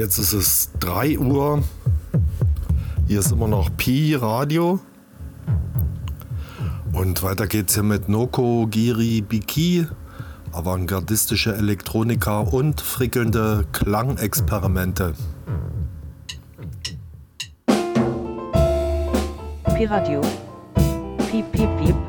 Jetzt ist es 3 Uhr. Hier ist immer noch Pi Radio. Und weiter geht's hier mit Noko Giri Biki, avantgardistische Elektronika und frickelnde Klangexperimente. Pi Radio. Piep, piep, piep.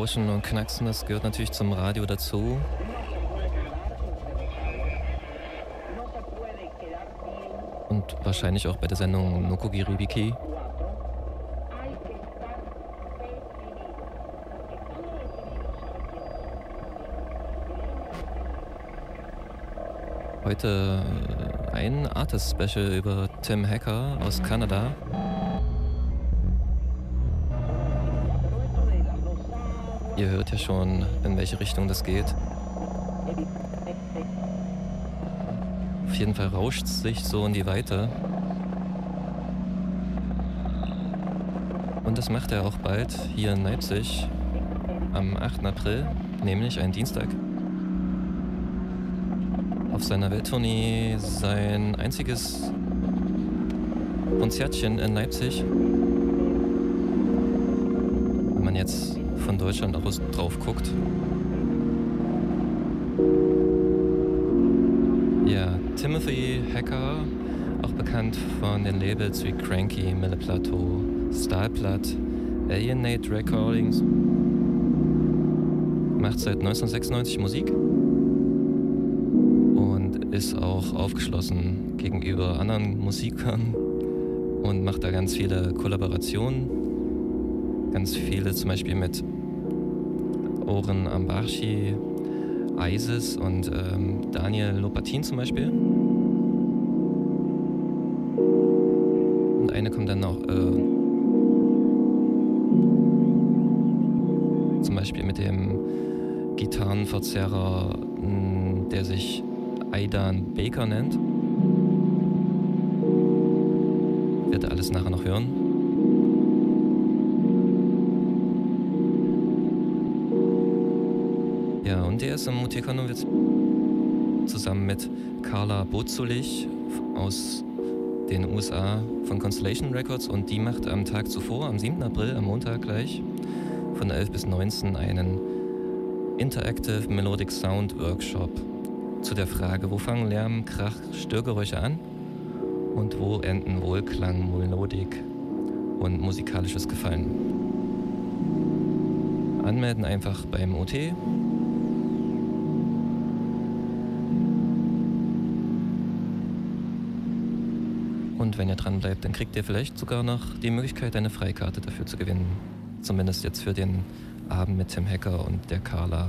Ja, Rauschen und Knacksen, das gehört natürlich zum Radio dazu. Und wahrscheinlich auch bei der Sendung Nokogiri Heute äh, ein Artist-Special über Tim Hacker aus Kanada. Welche Richtung das geht. Auf jeden Fall rauscht es sich so in die Weite. Und das macht er auch bald hier in Leipzig am 8. April, nämlich ein Dienstag. Auf seiner Welttournee sein einziges Konzertchen in Leipzig. Deutschland aus drauf guckt. Ja, Timothy Hacker, auch bekannt von den Labels wie Cranky, Mille Plateau, Stahlplatt, Alienate Recordings, macht seit 1996 Musik und ist auch aufgeschlossen gegenüber anderen Musikern und macht da ganz viele Kollaborationen. Ganz viele zum Beispiel mit Oren Ambarchi, Isis und ähm, Daniel Lopatin zum Beispiel. Und eine kommt dann noch äh, zum Beispiel mit dem Gitarrenverzerrer, der sich Aidan Baker nennt. Wird alles nachher noch hören. Im Mutekonowitz zusammen mit Carla Bozulich aus den USA von Constellation Records und die macht am Tag zuvor, am 7. April, am Montag gleich, von 11 bis 19 einen Interactive Melodic Sound Workshop zu der Frage, wo fangen Lärm, Krach, Störgeräusche an und wo enden Wohlklang, Melodik und musikalisches Gefallen. Anmelden einfach beim OT wenn ihr dran bleibt, dann kriegt ihr vielleicht sogar noch die Möglichkeit, eine Freikarte dafür zu gewinnen. Zumindest jetzt für den Abend mit Tim Hacker und der Carla.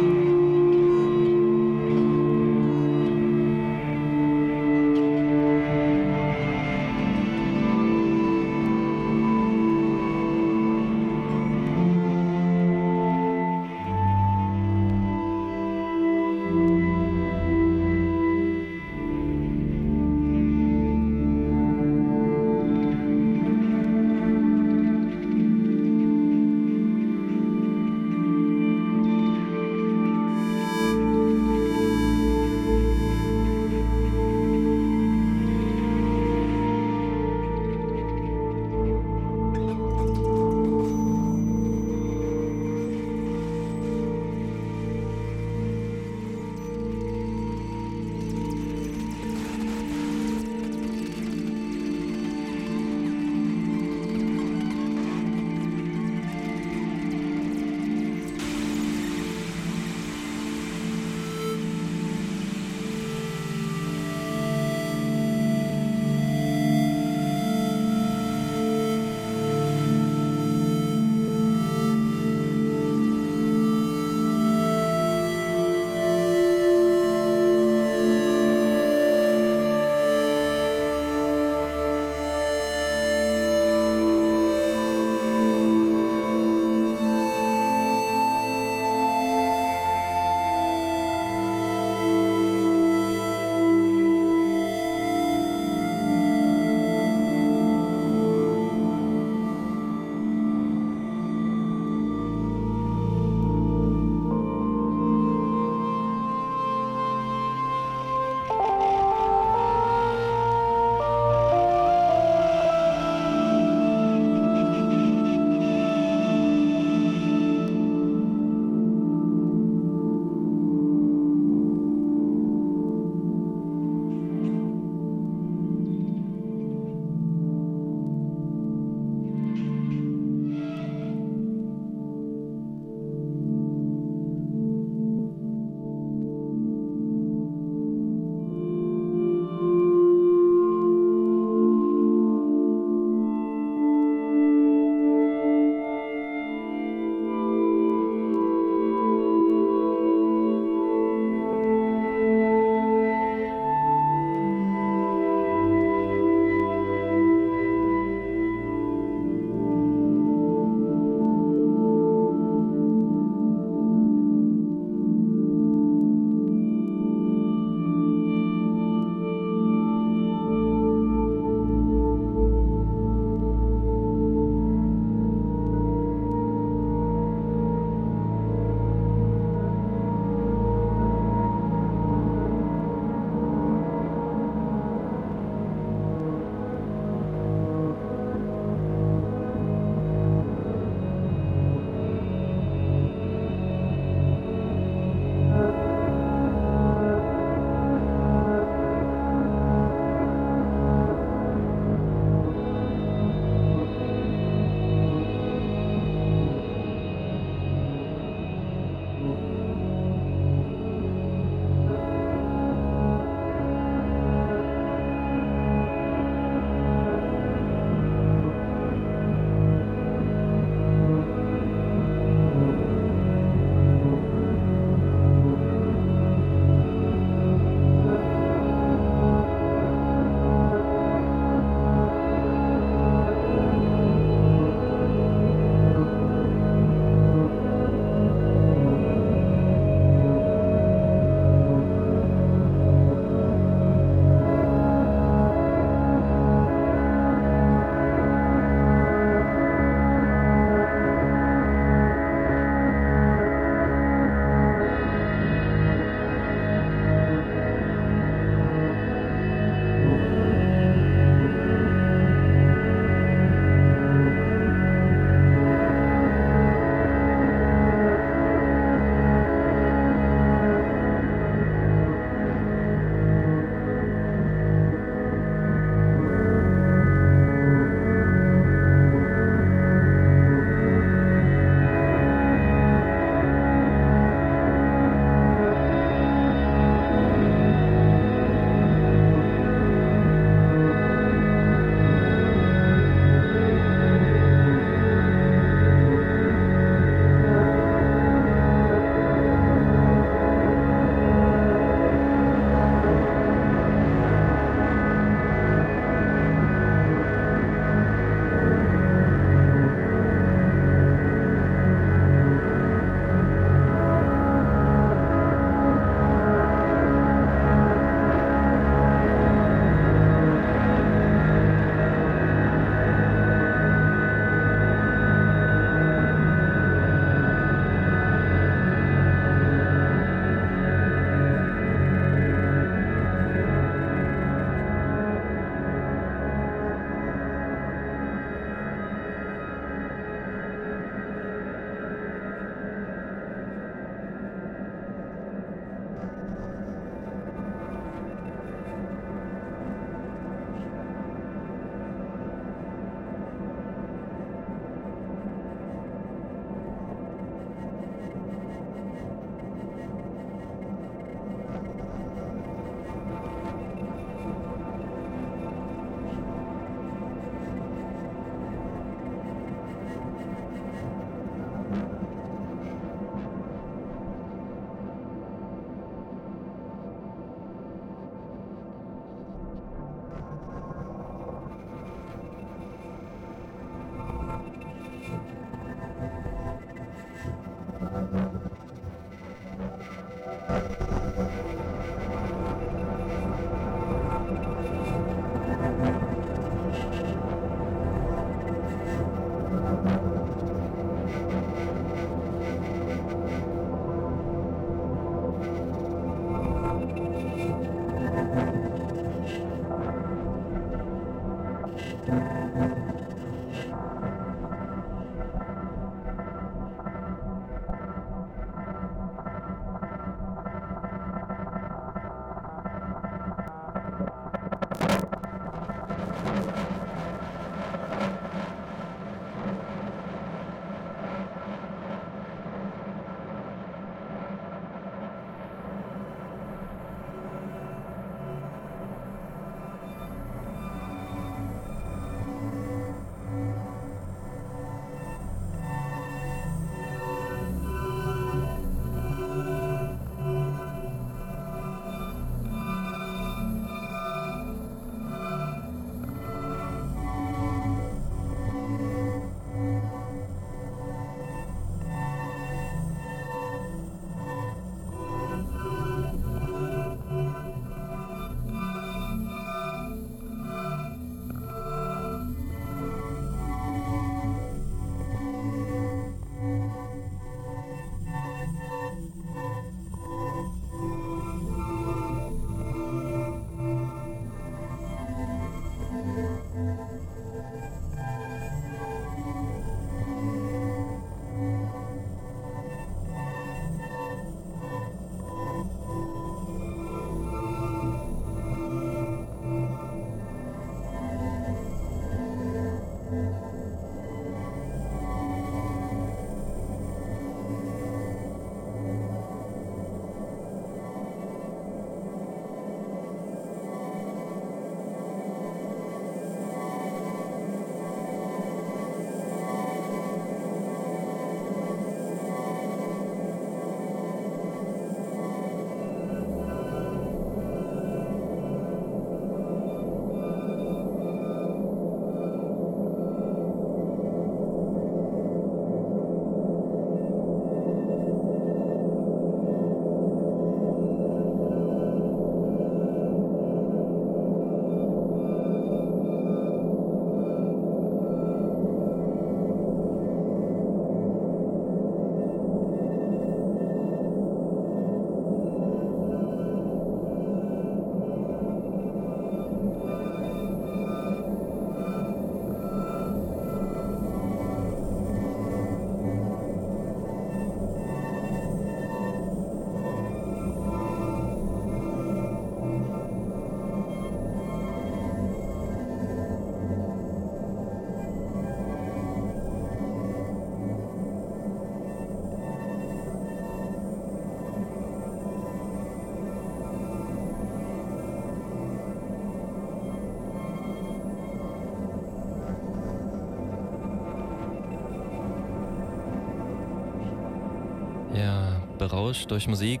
berauscht durch Musik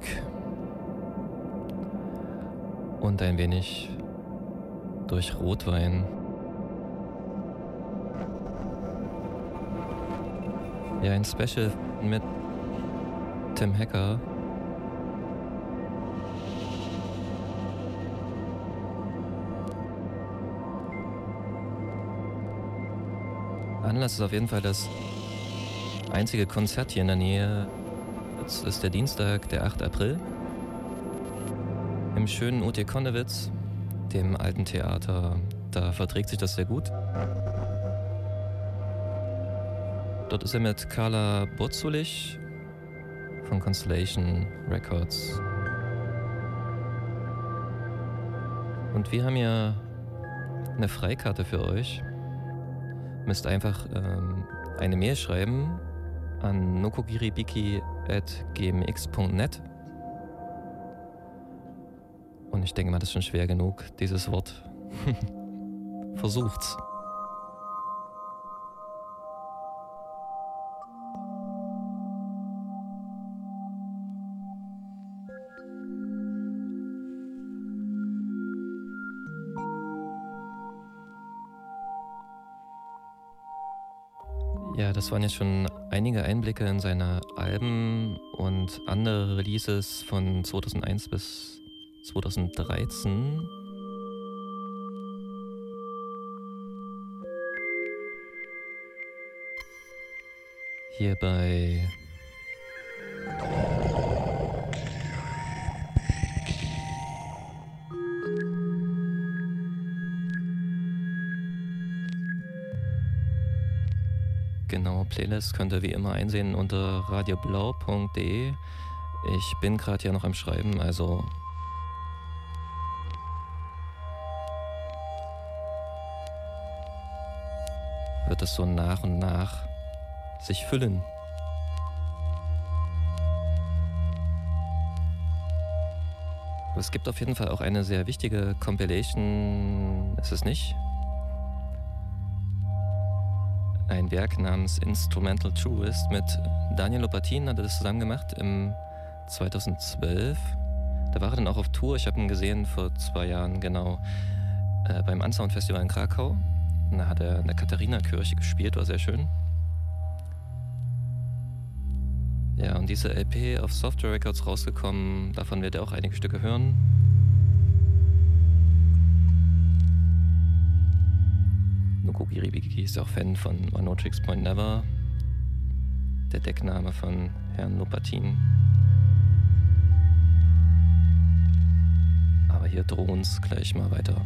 und ein wenig durch Rotwein. Ja, ein Special mit Tim Hacker. Anlass ist auf jeden Fall das einzige Konzert hier in der Nähe Jetzt ist der Dienstag, der 8. April. Im schönen UT Konnewitz, dem alten Theater, da verträgt sich das sehr gut. Dort ist er mit Carla Botzulich von Constellation Records. Und wir haben hier eine Freikarte für euch. Müsst einfach ähm, eine Mail schreiben an nokogiribiki.gmx.net. Und ich denke mal, das ist schon schwer genug, dieses Wort. Versucht's. Ja, das waren jetzt schon einige Einblicke in seine Alben und andere Releases von 2001 bis 2013. Hier bei Playlist könnt ihr wie immer einsehen unter radioblau.de. Ich bin gerade hier noch am Schreiben, also wird es so nach und nach sich füllen. Es gibt auf jeden Fall auch eine sehr wichtige Compilation, ist es nicht? Ein Werk namens Instrumental Truest mit Daniel Lopatin hat er das zusammen gemacht im 2012. Da war er dann auch auf Tour. Ich habe ihn gesehen vor zwei Jahren, genau, äh, beim Unsound Festival in Krakau. Und da hat er in der Katharina-Kirche gespielt, war sehr schön. Ja, und diese LP auf Software Records rausgekommen, davon werdet ihr auch einige Stücke hören. Noko Giribiki ist auch Fan von No Tricks Point Never, der Deckname von Herrn Lopatin. Aber hier drohen es gleich mal weiter.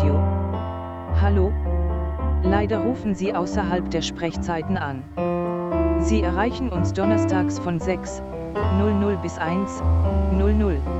Radio. Hallo? Leider rufen Sie außerhalb der Sprechzeiten an. Sie erreichen uns donnerstags von 6.00 bis 1.00. Tim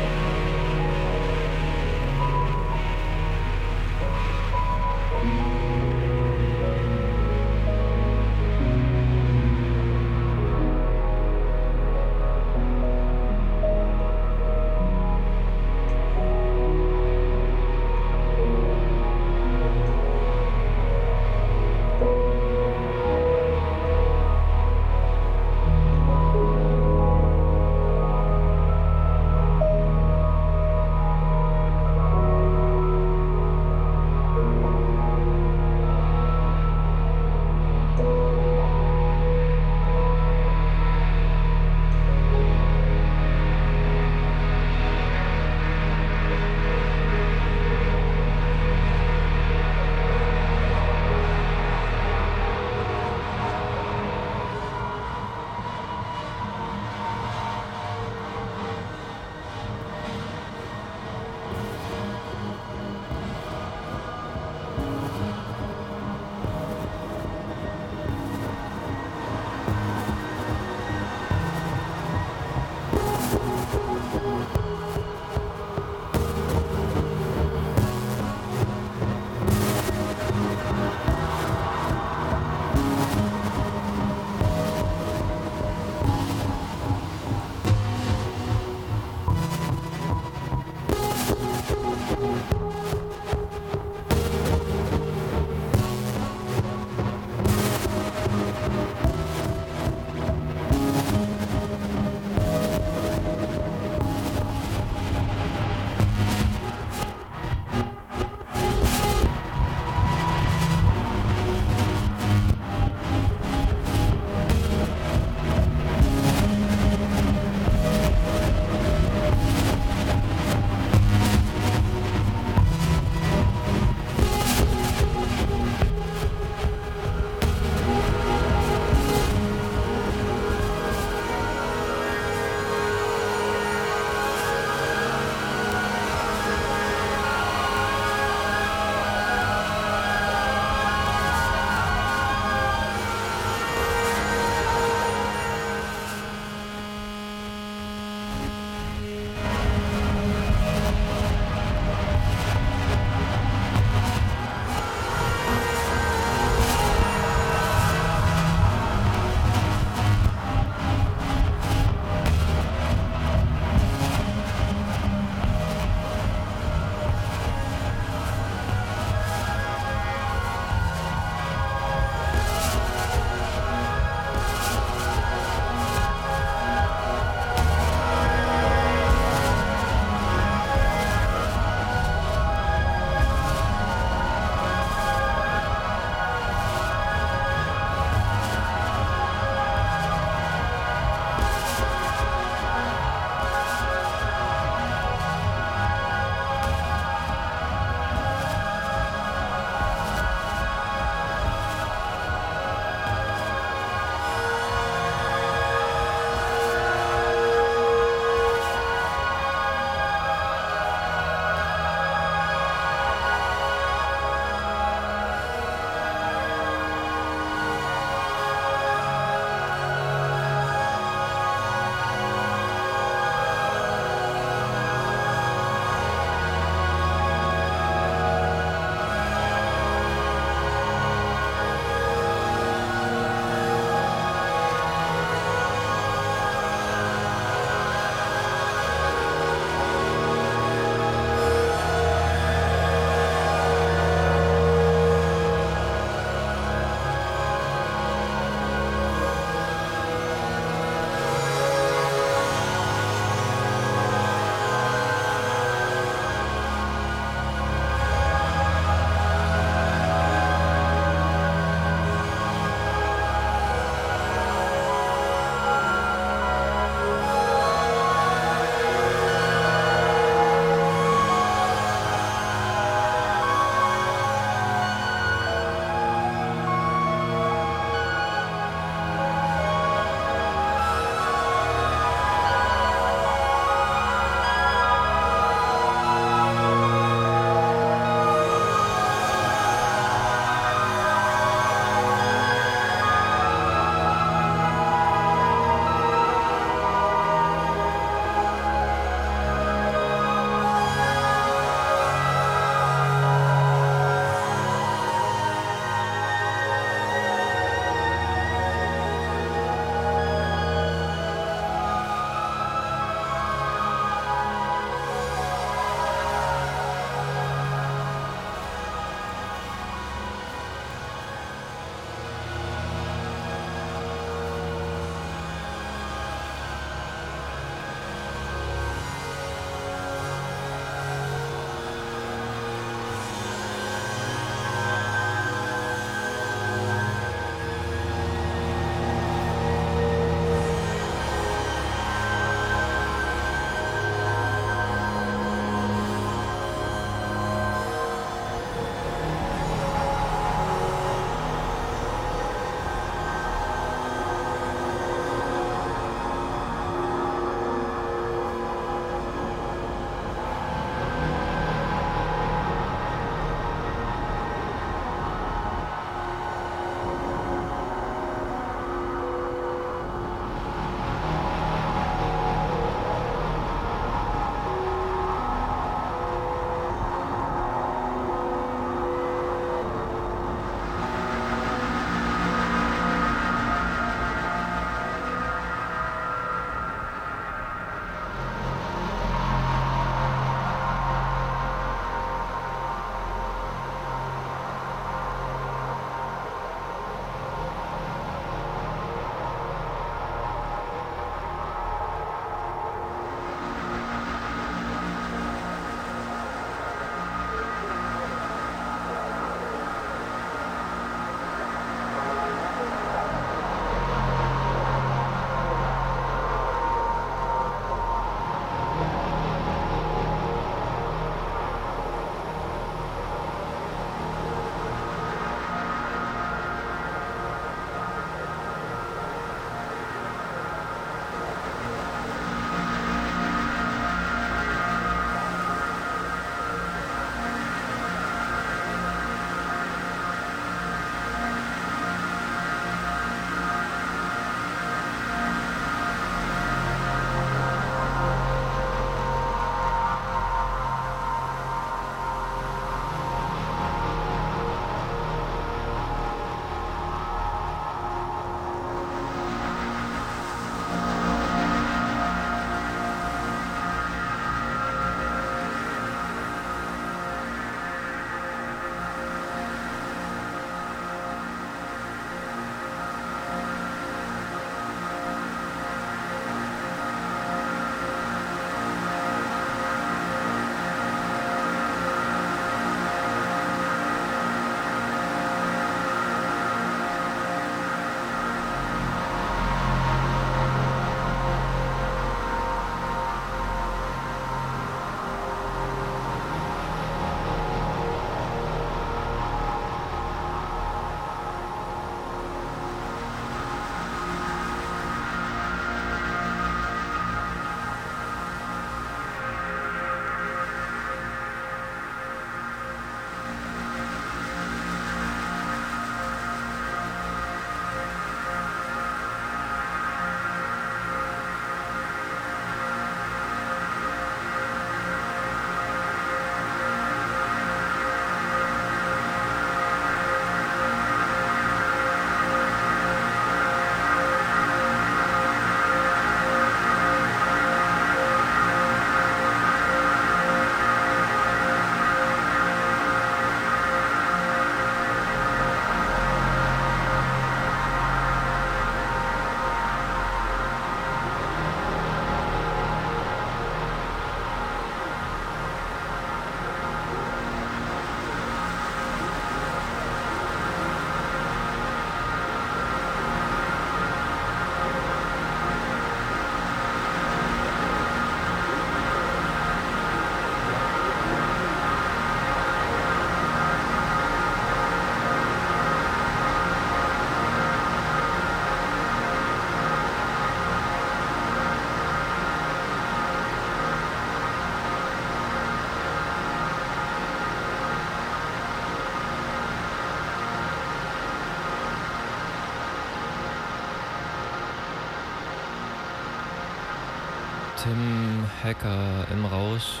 Hacker im Rausch.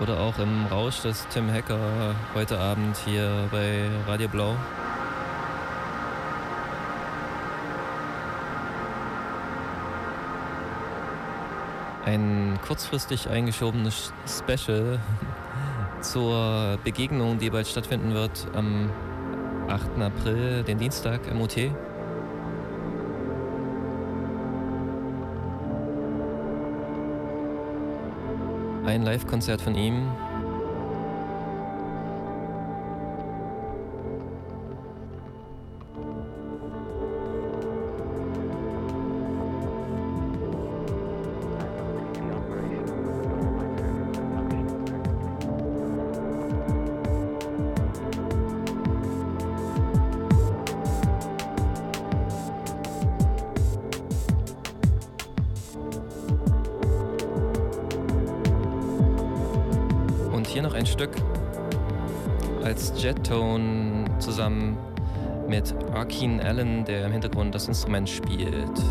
Oder auch im Rausch des Tim Hacker heute Abend hier bei Radio Blau. Ein kurzfristig eingeschobenes Special zur Begegnung, die bald stattfinden wird am 8. April, den Dienstag im UT. Live-Konzert von ihm. Instrument spielt.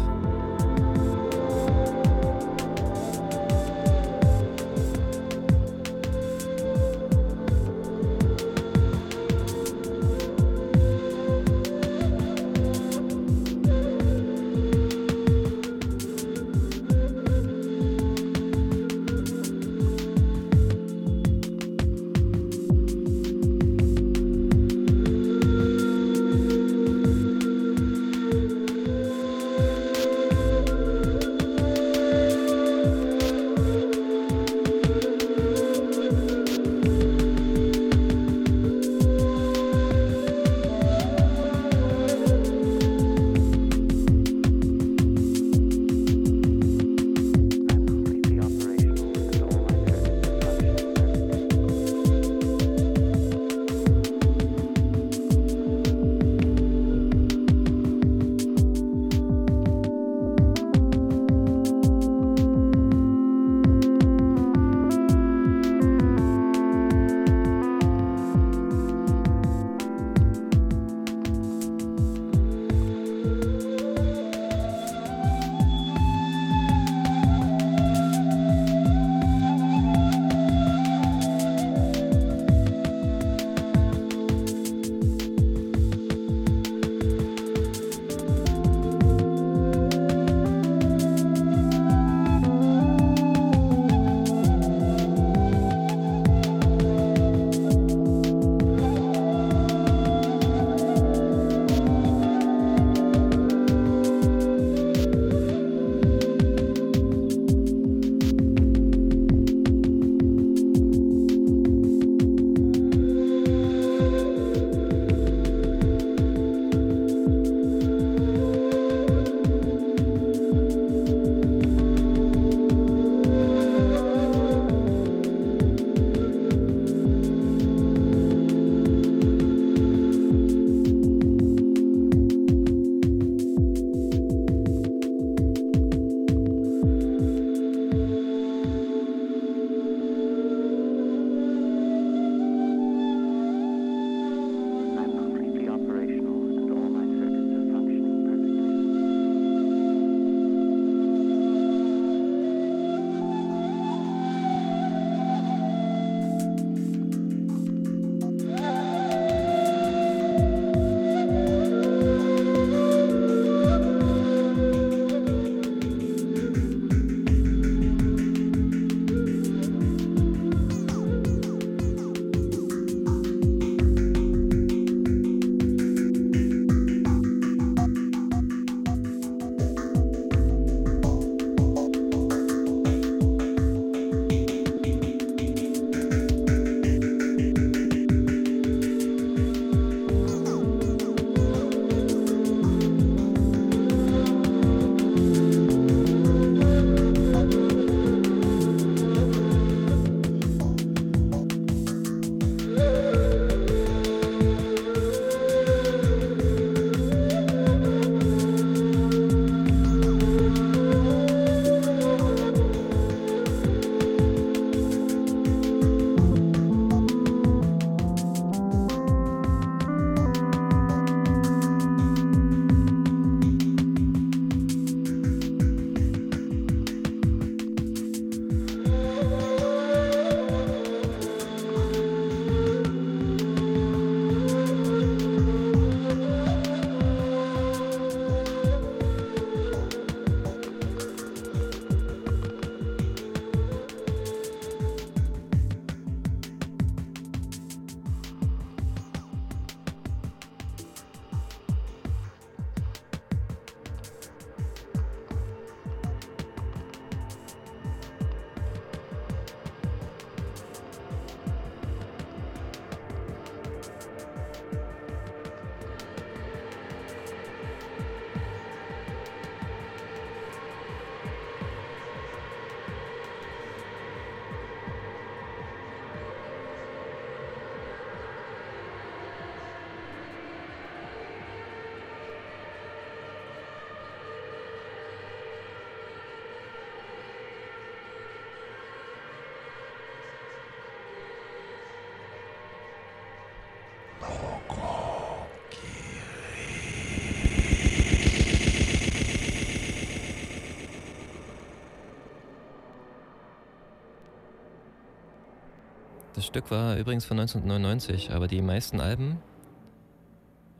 Stück war übrigens von 1999, aber die meisten Alben,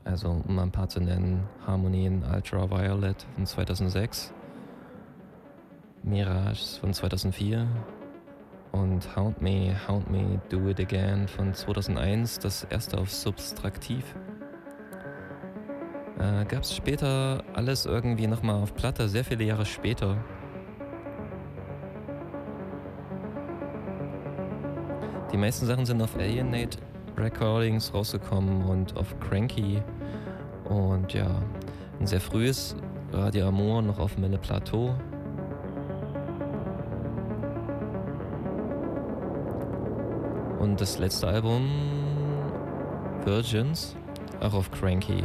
also um ein paar zu nennen, Harmony in Ultraviolet von 2006, Mirage von 2004 und Hound Me, Hound Me, Do It Again von 2001, das erste auf Substraktiv. Äh, Gab es später alles irgendwie nochmal auf Platte, sehr viele Jahre später. Die meisten Sachen sind auf Alienate Recordings rausgekommen und auf Cranky. Und ja, ein sehr frühes Radio Amor noch auf Melle Plateau. Und das letzte Album Virgins auch auf Cranky.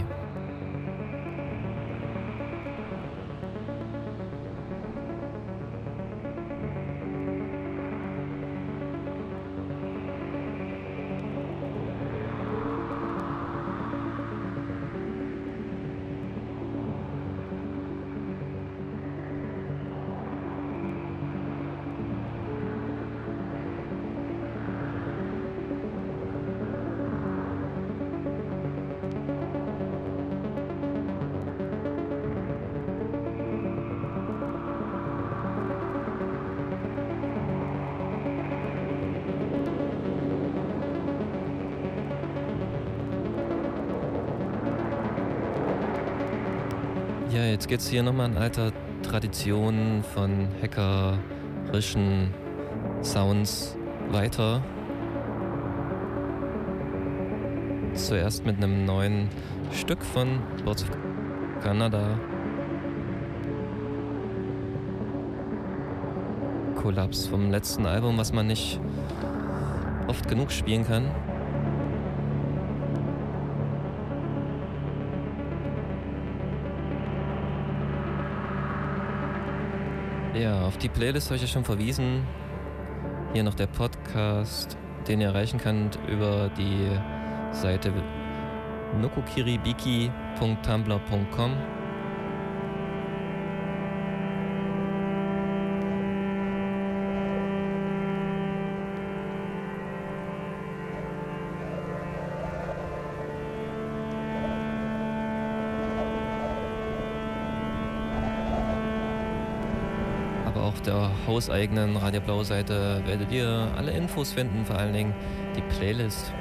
Geht's hier nochmal in alter Tradition von hackerischen Sounds weiter. Zuerst mit einem neuen Stück von Birds of Canada. Kollaps vom letzten Album, was man nicht oft genug spielen kann. Ja, auf die Playlist habe ich ja schon verwiesen. Hier noch der Podcast, den ihr erreichen könnt über die Seite nokokiribiki.tumblr.com. auf der hauseigenen Radio Blau Seite werdet ihr alle Infos finden, vor allen Dingen die Playlist.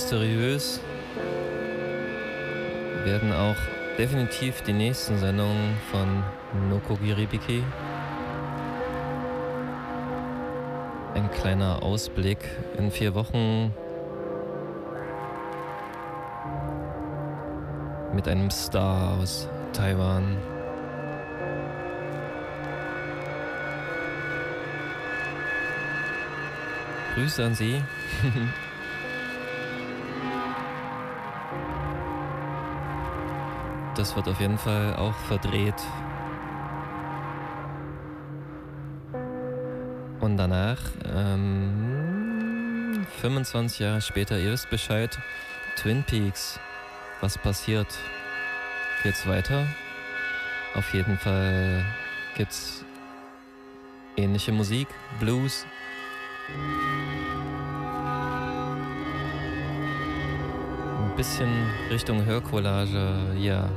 Mysteriös werden auch definitiv die nächsten Sendungen von Nokogiribiki. Ein kleiner Ausblick. In vier Wochen mit einem Star aus Taiwan. Grüße an Sie. das wird auf jeden Fall auch verdreht. Und danach, ähm, 25 Jahre später, ihr wisst Bescheid, Twin Peaks. Was passiert? Geht's weiter? Auf jeden Fall gibt's ähnliche Musik, Blues. Ein bisschen Richtung Hörcollage, ja.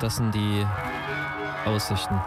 Das sind die Aussichten.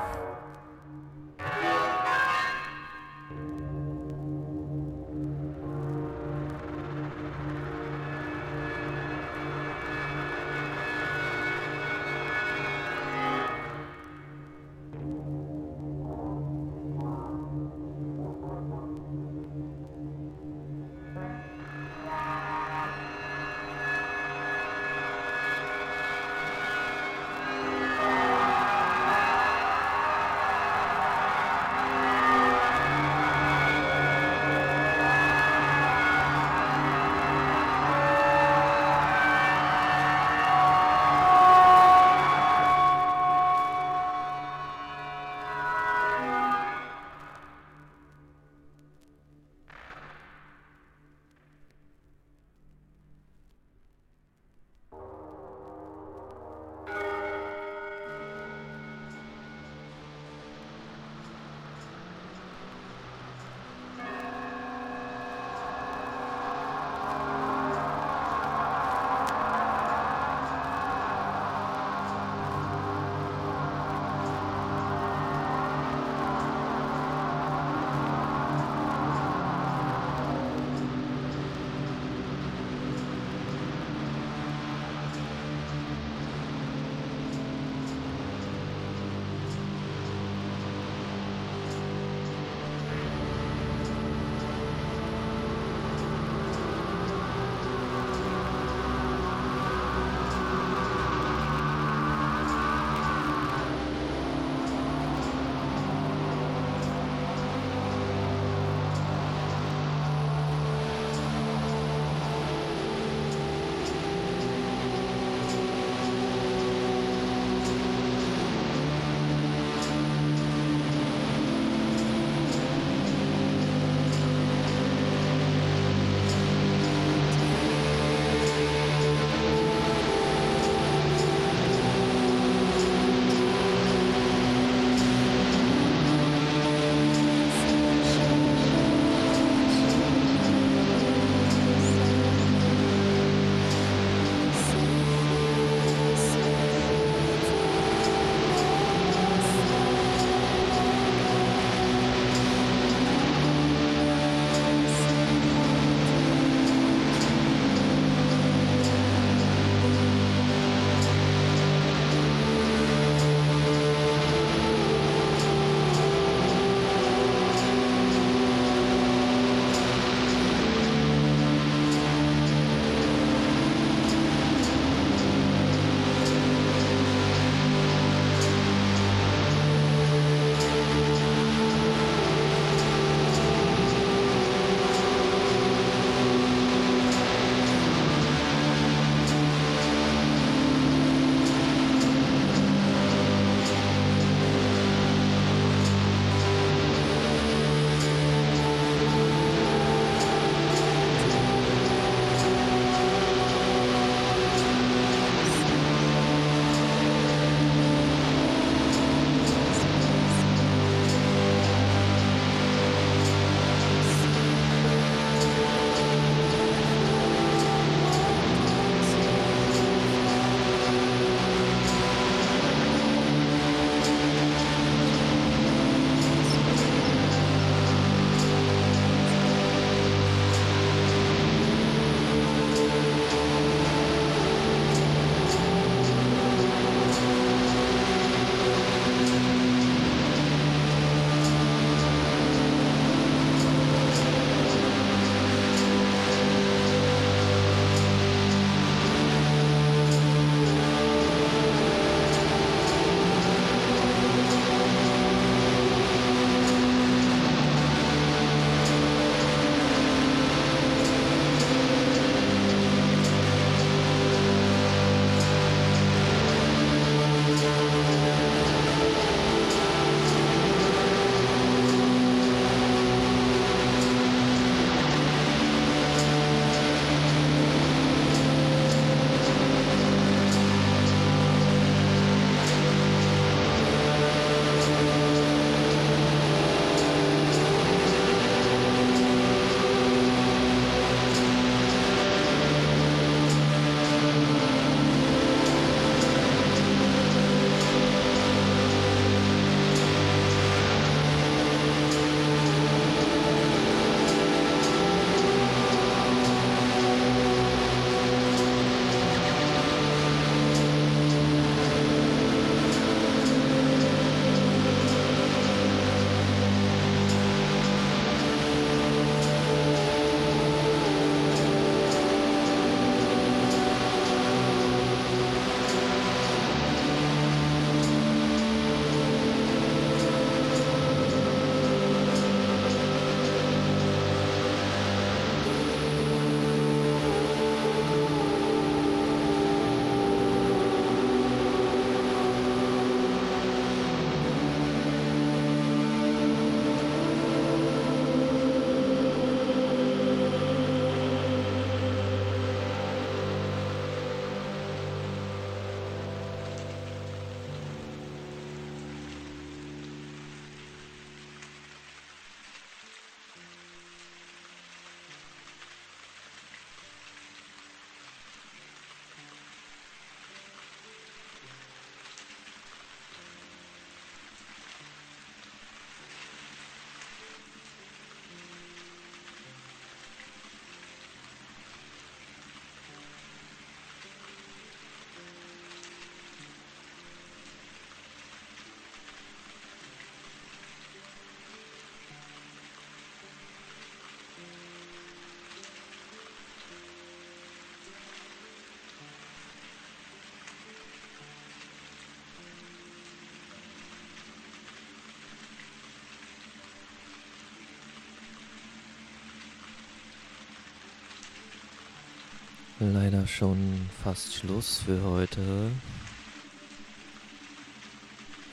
Leider schon fast Schluss für heute.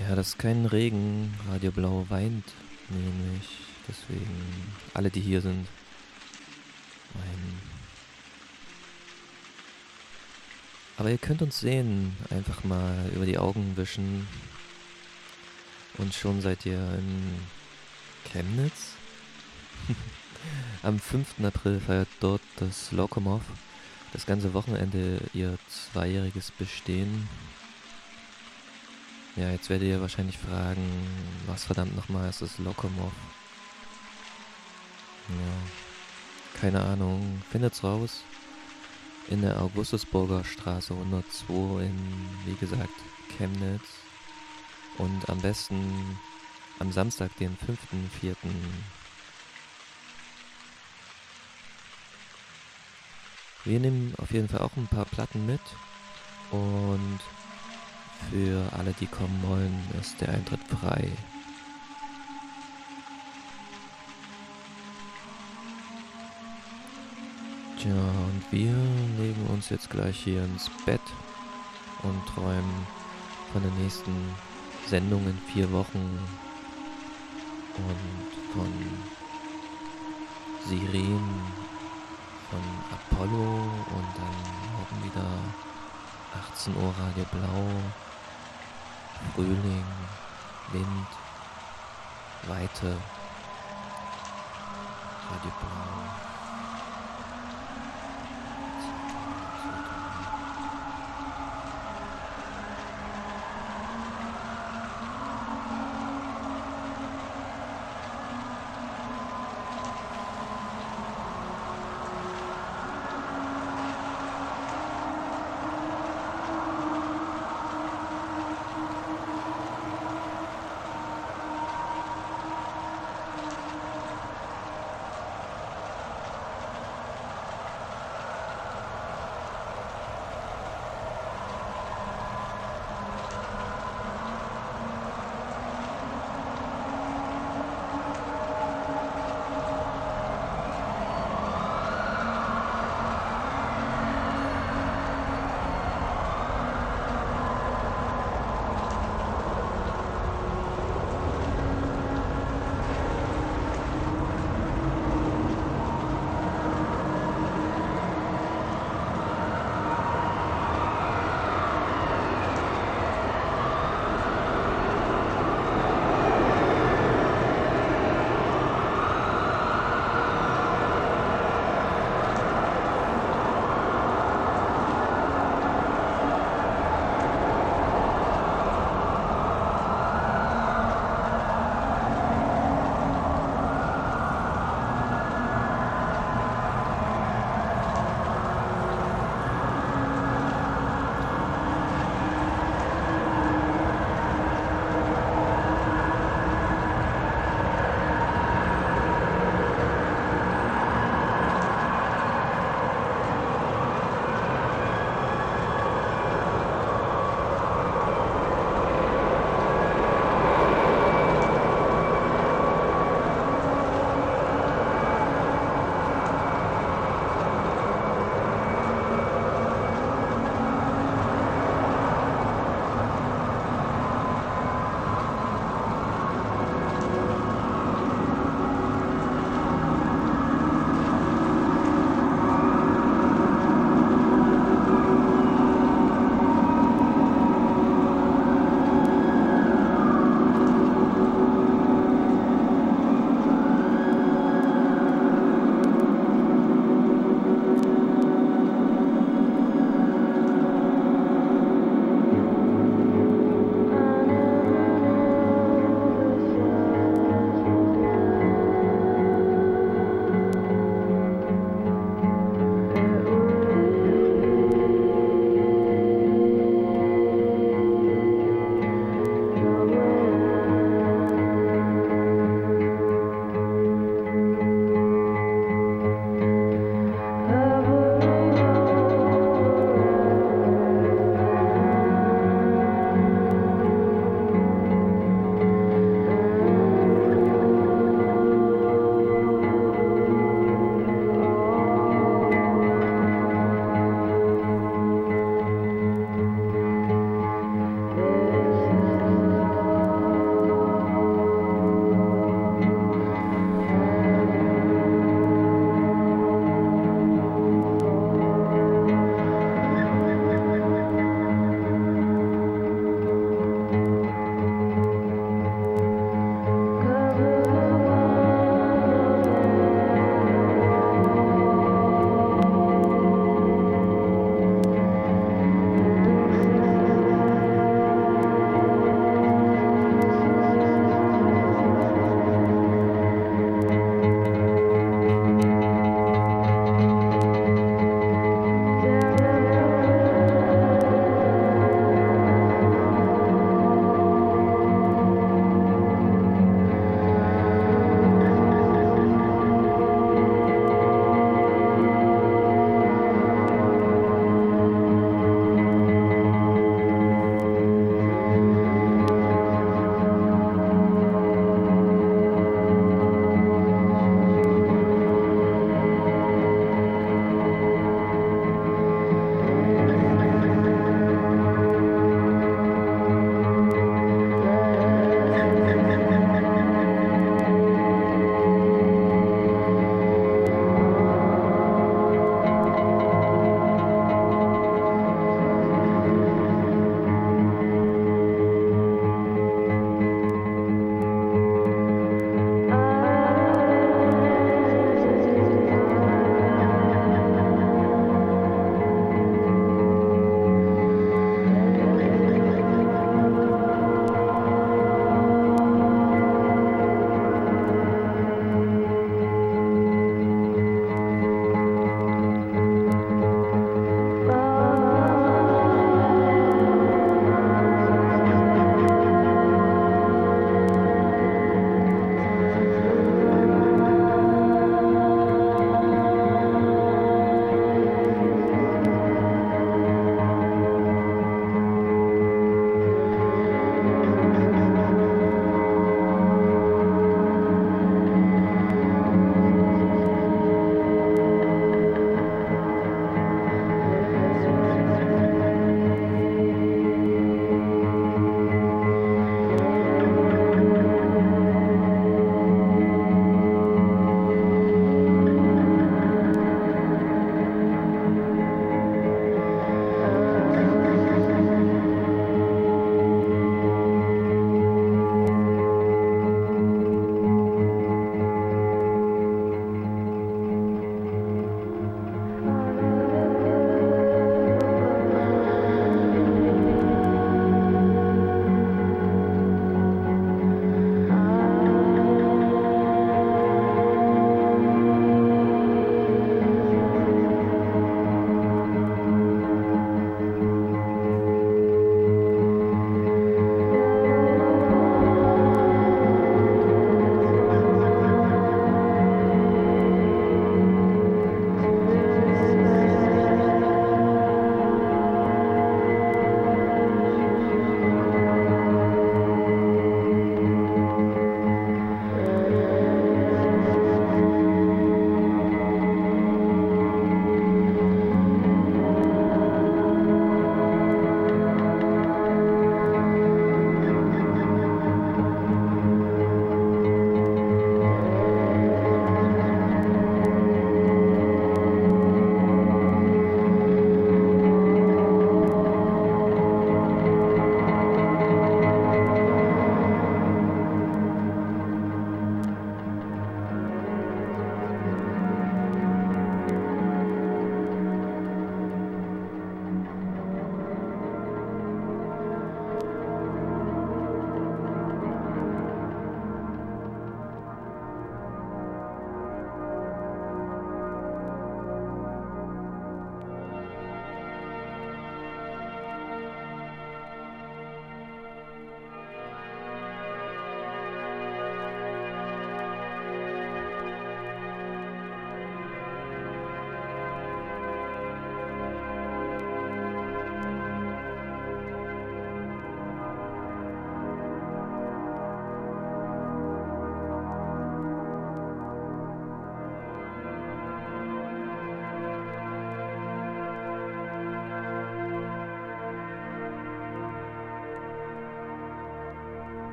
Ja, das ist kein Regen. Radio Blau weint nämlich. Deswegen alle, die hier sind, weinen. Aber ihr könnt uns sehen. Einfach mal über die Augen wischen. Und schon seid ihr in Chemnitz. Am 5. April feiert dort das Lokomov das ganze Wochenende ihr zweijähriges Bestehen. Ja, jetzt werdet ihr wahrscheinlich fragen, was verdammt nochmal ist das Lokomov? Ja, keine Ahnung. Findet's raus. In der Augustusburger Straße 102 in, wie gesagt, Chemnitz. Und am besten am Samstag, den 5.4. Wir nehmen auf jeden Fall auch ein paar Platten mit. Und für alle, die kommen wollen, ist der Eintritt frei. Tja, und wir legen uns jetzt gleich hier ins Bett und träumen von der nächsten Sendung in vier Wochen und von Sirenen von Apollo und dann morgen wieder 18 Uhr Radio Blau, Frühling, Wind, Weite, Radio Blau.